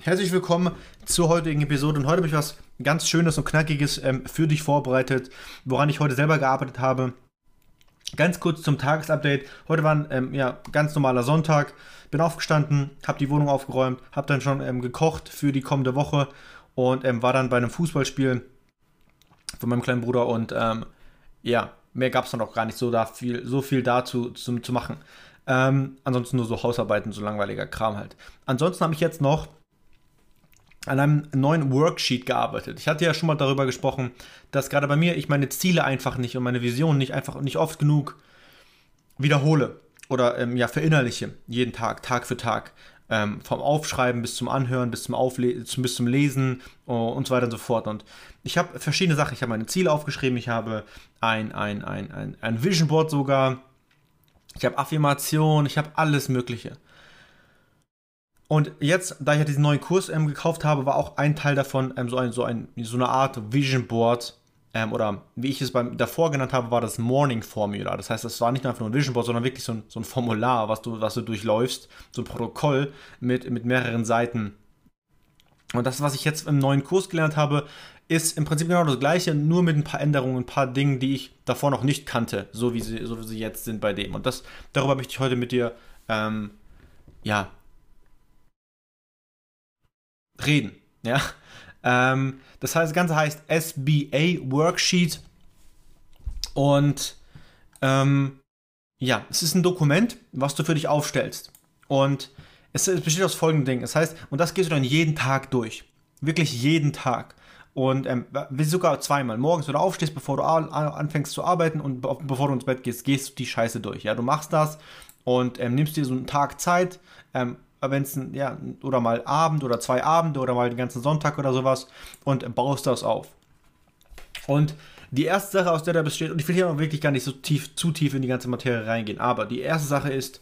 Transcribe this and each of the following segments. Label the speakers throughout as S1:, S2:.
S1: Herzlich willkommen zur heutigen Episode. Und heute habe ich was ganz Schönes und Knackiges ähm, für dich vorbereitet, woran ich heute selber gearbeitet habe. Ganz kurz zum Tagesupdate. Heute war ein ähm, ja, ganz normaler Sonntag. Bin aufgestanden, habe die Wohnung aufgeräumt, habe dann schon ähm, gekocht für die kommende Woche und ähm, war dann bei einem Fußballspiel von meinem kleinen Bruder. Und ähm, ja, mehr gab es dann auch gar nicht so, da viel, so viel dazu zu, zu machen. Ähm, ansonsten nur so Hausarbeiten, so langweiliger Kram halt. Ansonsten habe ich jetzt noch an einem neuen Worksheet gearbeitet. Ich hatte ja schon mal darüber gesprochen, dass gerade bei mir ich meine Ziele einfach nicht und meine Visionen nicht einfach nicht oft genug wiederhole oder ähm, ja verinnerliche jeden Tag, Tag für Tag. Ähm, vom Aufschreiben bis zum Anhören, bis zum, Aufle bis zum Lesen oh, und so weiter und so fort. Und ich habe verschiedene Sachen. Ich habe meine Ziele aufgeschrieben, ich habe ein, ein, ein, ein, ein Vision Board sogar, ich habe Affirmation, ich habe alles Mögliche. Und jetzt, da ich ja diesen neuen Kurs ähm, gekauft habe, war auch ein Teil davon ähm, so, ein, so, ein, so eine Art Vision Board. Ähm, oder wie ich es beim, davor genannt habe, war das Morning Formula. Das heißt, es war nicht nur einfach nur ein Vision Board, sondern wirklich so ein, so ein Formular, was du, was du durchläufst. So ein Protokoll mit, mit mehreren Seiten. Und das, was ich jetzt im neuen Kurs gelernt habe, ist im Prinzip genau das gleiche, nur mit ein paar Änderungen, ein paar Dingen, die ich davor noch nicht kannte, so wie sie, so wie sie jetzt sind bei dem. Und das, darüber möchte ich heute mit dir ähm, ja, reden. Ja? Ähm, das heißt, das Ganze heißt SBA Worksheet. Und ähm, ja, es ist ein Dokument, was du für dich aufstellst. Und es, es besteht aus folgenden Dingen. Das heißt, und das gehst du dann jeden Tag durch. Wirklich jeden Tag. Und ähm, sogar zweimal. Morgens, wenn du aufstehst, bevor du anfängst zu arbeiten und bevor du ins Bett gehst, gehst du die Scheiße durch. Ja, du machst das und ähm, nimmst dir so einen Tag Zeit, ähm, wenn es ja, oder mal Abend oder zwei Abende oder mal den ganzen Sonntag oder sowas und baust das auf. Und die erste Sache, aus der da besteht, und ich will hier auch wirklich gar nicht so tief, zu tief in die ganze Materie reingehen, aber die erste Sache ist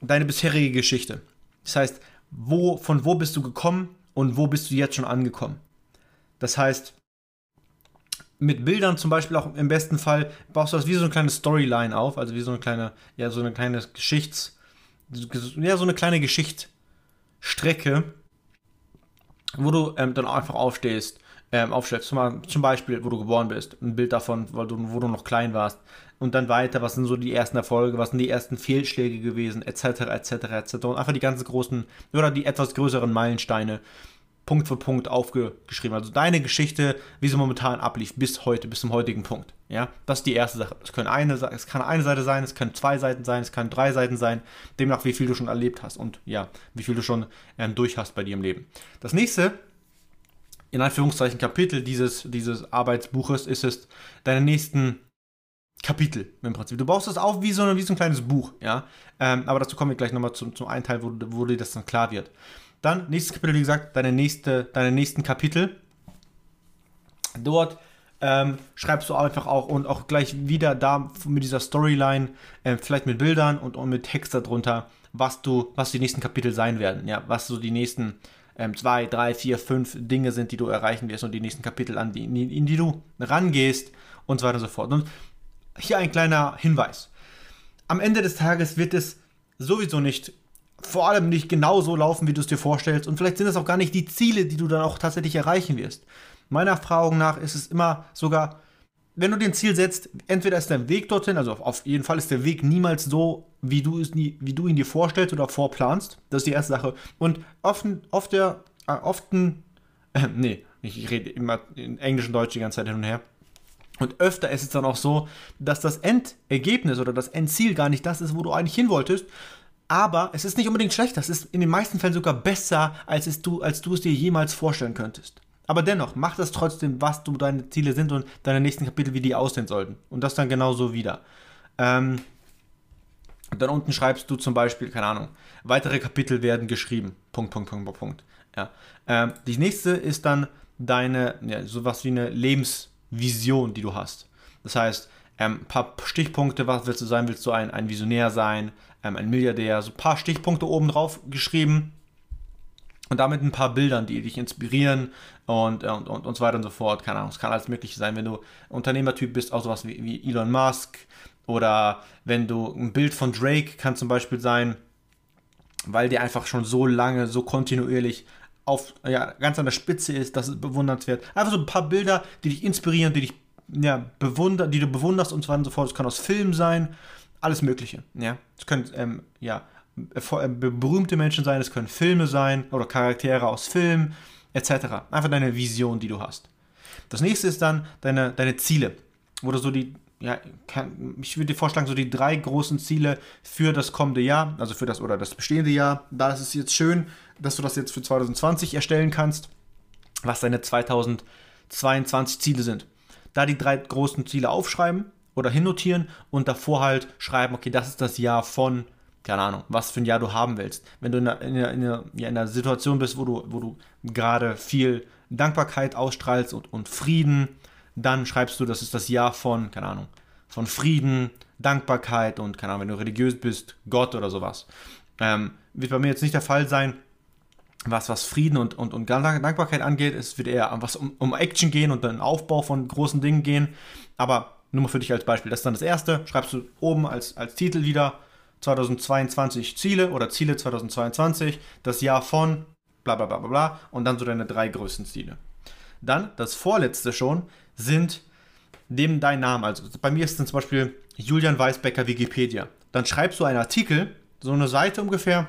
S1: deine bisherige Geschichte. Das heißt, wo, von wo bist du gekommen und wo bist du jetzt schon angekommen? Das heißt, mit Bildern zum Beispiel auch im besten Fall baust du das wie so eine kleine Storyline auf, also wie so eine kleine, ja, so eine kleine Geschichts- ja, so eine kleine Geschichtsstrecke, wo du ähm, dann einfach aufstehst, ähm, aufstellst. Zum, zum, Beispiel, wo du geboren bist, ein Bild davon, weil du, wo du noch klein warst. Und dann weiter, was sind so die ersten Erfolge, was sind die ersten Fehlschläge gewesen, etc., etc., etc. Und einfach die ganzen großen oder die etwas größeren Meilensteine Punkt für Punkt aufgeschrieben. Also deine Geschichte, wie sie momentan ablief, bis heute, bis zum heutigen Punkt. Ja, das ist die erste Sache. Es, können eine, es kann eine Seite sein, es können zwei Seiten sein, es können drei Seiten sein, demnach wie viel du schon erlebt hast und ja, wie viel du schon ähm, durch hast bei dir im Leben. Das nächste, in Anführungszeichen Kapitel dieses, dieses Arbeitsbuches, ist es deine nächsten Kapitel im Prinzip. Du baust das auf wie so, ein, wie so ein kleines Buch, ja. Ähm, aber dazu kommen wir gleich nochmal zum, zum einen Teil, wo, wo dir das dann klar wird. Dann, nächstes Kapitel, wie gesagt, deine, nächste, deine nächsten Kapitel. Dort ähm, schreibst du einfach auch und auch gleich wieder da mit dieser Storyline, äh, vielleicht mit Bildern und, und mit Text darunter, was du, was die nächsten Kapitel sein werden, ja, was so die nächsten ähm, zwei, drei, vier, fünf Dinge sind, die du erreichen wirst und die nächsten Kapitel, an die, in, in die du rangehst und so weiter und so fort. Und hier ein kleiner Hinweis. Am Ende des Tages wird es sowieso nicht vor allem nicht genau so laufen, wie du es dir vorstellst. Und vielleicht sind es auch gar nicht die Ziele, die du dann auch tatsächlich erreichen wirst. Meiner Erfahrung nach ist es immer sogar, wenn du den Ziel setzt, entweder ist dein Weg dorthin, also auf jeden Fall ist der Weg niemals so, wie du, es nie, wie du ihn dir vorstellst oder vorplanst. Das ist die erste Sache. Und oft, oft der, äh, oft, äh, nee, ich rede immer in Englisch und Deutsch die ganze Zeit hin und her. Und öfter ist es dann auch so, dass das Endergebnis oder das Endziel gar nicht das ist, wo du eigentlich hin wolltest, aber es ist nicht unbedingt schlecht. Das ist in den meisten Fällen sogar besser, als, es du, als du es dir jemals vorstellen könntest. Aber dennoch, mach das trotzdem, was du deine Ziele sind und deine nächsten Kapitel, wie die aussehen sollten. Und das dann genauso wieder. Ähm, dann unten schreibst du zum Beispiel, keine Ahnung, weitere Kapitel werden geschrieben. Punkt, Punkt, Punkt, Punkt. Ja. Ähm, die nächste ist dann deine, ja, sowas wie eine Lebensvision, die du hast. Das heißt, ähm, ein paar Stichpunkte, was willst du sein? Willst du ein, ein Visionär sein, ähm, ein Milliardär? So ein paar Stichpunkte oben drauf geschrieben und damit ein paar Bildern, die dich inspirieren und, und, und, und so weiter und so fort. Keine Ahnung, es kann alles Mögliche sein. Wenn du Unternehmertyp bist, auch sowas wie, wie Elon Musk oder wenn du ein Bild von Drake kann zum Beispiel sein, weil der einfach schon so lange, so kontinuierlich auf, ja, ganz an der Spitze ist, dass es bewundernswert. Einfach so ein paar Bilder, die dich inspirieren, die dich ja, bewundern, die du bewunderst und so weiter und so fort. Es kann aus Filmen sein, alles Mögliche. Ja, es können ähm, ja, äh, berühmte Menschen sein, es können Filme sein oder Charaktere aus Filmen etc. Einfach deine Vision, die du hast. Das nächste ist dann deine, deine Ziele, wo so die, ja, kann, ich würde dir vorschlagen, so die drei großen Ziele für das kommende Jahr, also für das oder das bestehende Jahr. Da ist es jetzt schön, dass du das jetzt für 2020 erstellen kannst, was deine 2022 Ziele sind. Da die drei großen Ziele aufschreiben oder hinnotieren und davor halt schreiben, okay, das ist das Jahr von, keine Ahnung, was für ein Jahr du haben willst. Wenn du in einer, in einer, in einer, Situation bist, wo du, wo du gerade viel Dankbarkeit ausstrahlst und, und Frieden, dann schreibst du, das ist das Jahr von, keine Ahnung, von Frieden, Dankbarkeit und, keine Ahnung, wenn du religiös bist, Gott oder sowas. Ähm, wird bei mir jetzt nicht der Fall sein, was, was Frieden und, und, und Dankbarkeit angeht, es wird eher was um, um Action gehen und den Aufbau von großen Dingen gehen. Aber nur mal für dich als Beispiel. Das ist dann das erste. Schreibst du oben als, als Titel wieder 2022 Ziele oder Ziele 2022, das Jahr von bla bla bla bla bla und dann so deine drei größten Ziele. Dann das vorletzte schon sind neben dein Namen. Also bei mir ist es zum Beispiel Julian Weisbecker Wikipedia. Dann schreibst du einen Artikel, so eine Seite ungefähr,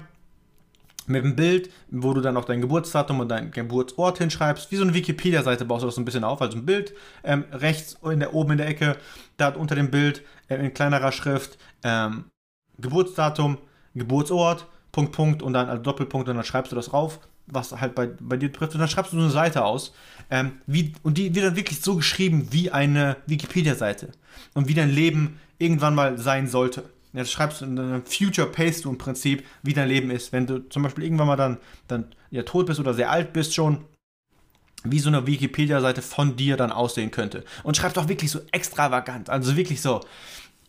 S1: mit einem Bild, wo du dann auch dein Geburtsdatum und dein Geburtsort hinschreibst. Wie so eine Wikipedia-Seite baust du das so ein bisschen auf. Also ein Bild ähm, rechts in der, oben in der Ecke, da unter dem Bild äh, in kleinerer Schrift ähm, Geburtsdatum, Geburtsort, Punkt, Punkt und dann also Doppelpunkt und dann schreibst du das rauf, was halt bei, bei dir trifft. Und dann schreibst du so eine Seite aus. Ähm, wie, und die wird dann wirklich so geschrieben wie eine Wikipedia-Seite. Und wie dein Leben irgendwann mal sein sollte. Ja, schreibst du in deinem Future Paste du im Prinzip, wie dein Leben ist. Wenn du zum Beispiel irgendwann mal dann, dann ja, tot bist oder sehr alt bist schon, wie so eine Wikipedia-Seite von dir dann aussehen könnte. Und schreib doch wirklich so extravagant, also wirklich so.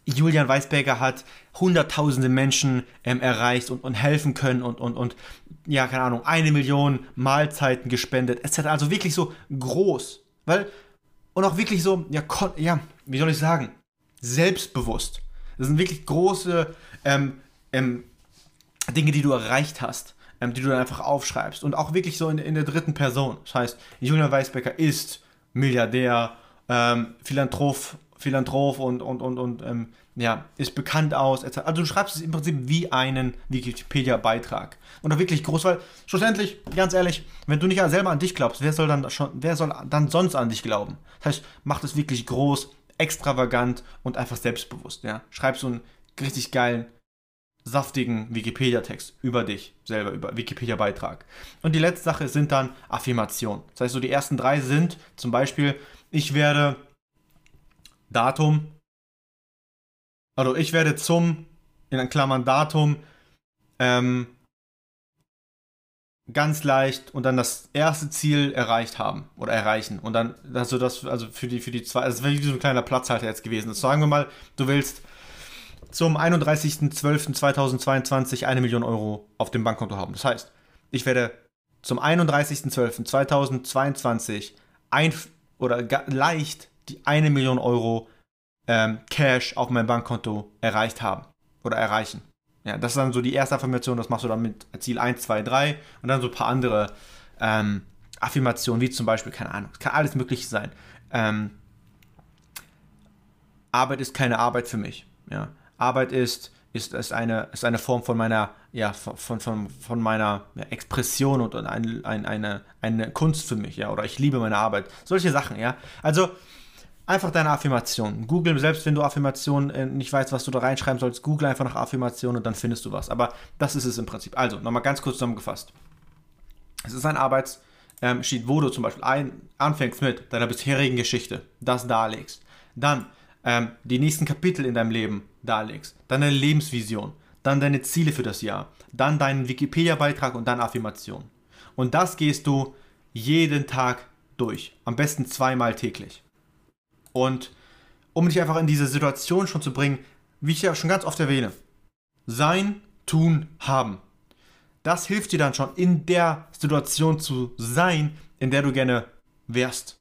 S1: Julian Weisberger hat hunderttausende Menschen ähm, erreicht und, und helfen können und, und, und, ja, keine Ahnung, eine Million Mahlzeiten gespendet, etc. Also wirklich so groß. Weil, und auch wirklich so, ja, ja wie soll ich sagen, selbstbewusst. Das sind wirklich große ähm, ähm, Dinge, die du erreicht hast, ähm, die du dann einfach aufschreibst. Und auch wirklich so in, in der dritten Person. Das heißt, Julian Weisbecker ist Milliardär, ähm, Philanthrop, Philanthrop und, und, und, und ähm, ja, ist bekannt aus. Also du schreibst es im Prinzip wie einen Wikipedia-Beitrag. Und auch wirklich groß, weil schlussendlich, ganz ehrlich, wenn du nicht selber an dich glaubst, wer soll dann schon, wer soll dann sonst an dich glauben? Das heißt, mach es wirklich groß, extravagant und einfach selbstbewusst. Ja? Schreib so einen richtig geilen, saftigen Wikipedia-Text über dich selber, über Wikipedia-Beitrag. Und die letzte Sache sind dann Affirmationen. Das heißt, so die ersten drei sind zum Beispiel, ich werde Datum, also ich werde zum, in Klammern Datum, ähm, ganz leicht und dann das erste Ziel erreicht haben oder erreichen. Und dann also das also für die für die zwei also wäre wie so ein kleiner Platzhalter jetzt gewesen. Ist. sagen wir mal du willst zum 31.12.2022 eine Million Euro auf dem Bankkonto haben. Das heißt ich werde zum 31.12.2022 ein oder leicht die eine Million Euro ähm, Cash auf meinem Bankkonto erreicht haben oder erreichen ja, das ist dann so die erste Affirmation, das machst du dann mit Ziel 1, 2, 3 und dann so ein paar andere ähm, Affirmationen, wie zum Beispiel, keine Ahnung, es kann alles Mögliche sein. Ähm, Arbeit ist keine Arbeit für mich. Ja. Arbeit ist, ist, ist, eine, ist eine Form von meiner, ja, von, von, von meiner ja, Expression und ein, ein, eine, eine Kunst für mich, ja, oder ich liebe meine Arbeit. Solche Sachen, ja. Also, Einfach deine Affirmation. Google, selbst wenn du Affirmationen äh, nicht weißt, was du da reinschreiben sollst, google einfach nach Affirmationen und dann findest du was. Aber das ist es im Prinzip. Also, nochmal ganz kurz zusammengefasst. Es ist ein Arbeits, ähm, wo du zum Beispiel ein, anfängst mit deiner bisherigen Geschichte, das darlegst. Dann ähm, die nächsten Kapitel in deinem Leben darlegst. Dann deine Lebensvision. Dann deine Ziele für das Jahr. Dann deinen Wikipedia-Beitrag und dann Affirmation. Und das gehst du jeden Tag durch. Am besten zweimal täglich. Und um dich einfach in diese Situation schon zu bringen, wie ich ja schon ganz oft erwähne, sein, tun, haben. Das hilft dir dann schon in der Situation zu sein, in der du gerne wärst.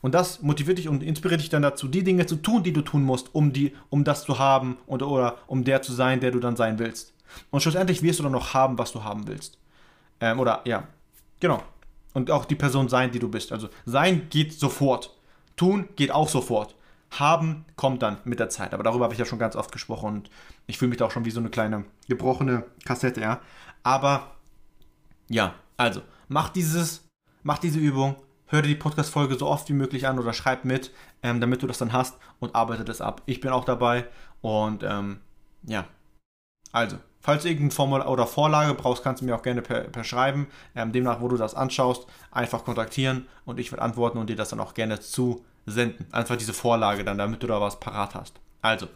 S1: Und das motiviert dich und inspiriert dich dann dazu, die Dinge zu tun, die du tun musst, um, die, um das zu haben und, oder um der zu sein, der du dann sein willst. Und schlussendlich wirst du dann noch haben, was du haben willst. Ähm, oder ja, genau. Und auch die Person sein, die du bist. Also sein geht sofort. Tun geht auch sofort. Haben kommt dann mit der Zeit. Aber darüber habe ich ja schon ganz oft gesprochen und ich fühle mich da auch schon wie so eine kleine gebrochene Kassette, ja. Aber ja, also mach dieses, mach diese Übung, hör dir die Podcast-Folge so oft wie möglich an oder schreib mit, ähm, damit du das dann hast und arbeite das ab. Ich bin auch dabei und ähm, ja, also, falls du irgendein Formular oder Vorlage brauchst, kannst du mir auch gerne per, per Schreiben, ähm, demnach, wo du das anschaust, einfach kontaktieren und ich werde antworten und dir das dann auch gerne zusenden. Einfach diese Vorlage dann, damit du da was parat hast. Also,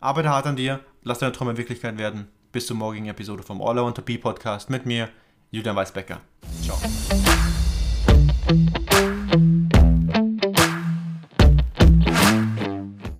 S1: arbeite hart an dir, lass deine Träume Wirklichkeit werden. Bis zur morgigen Episode vom All I Want to Be Podcast mit mir, Julian Weisbecker. Ciao.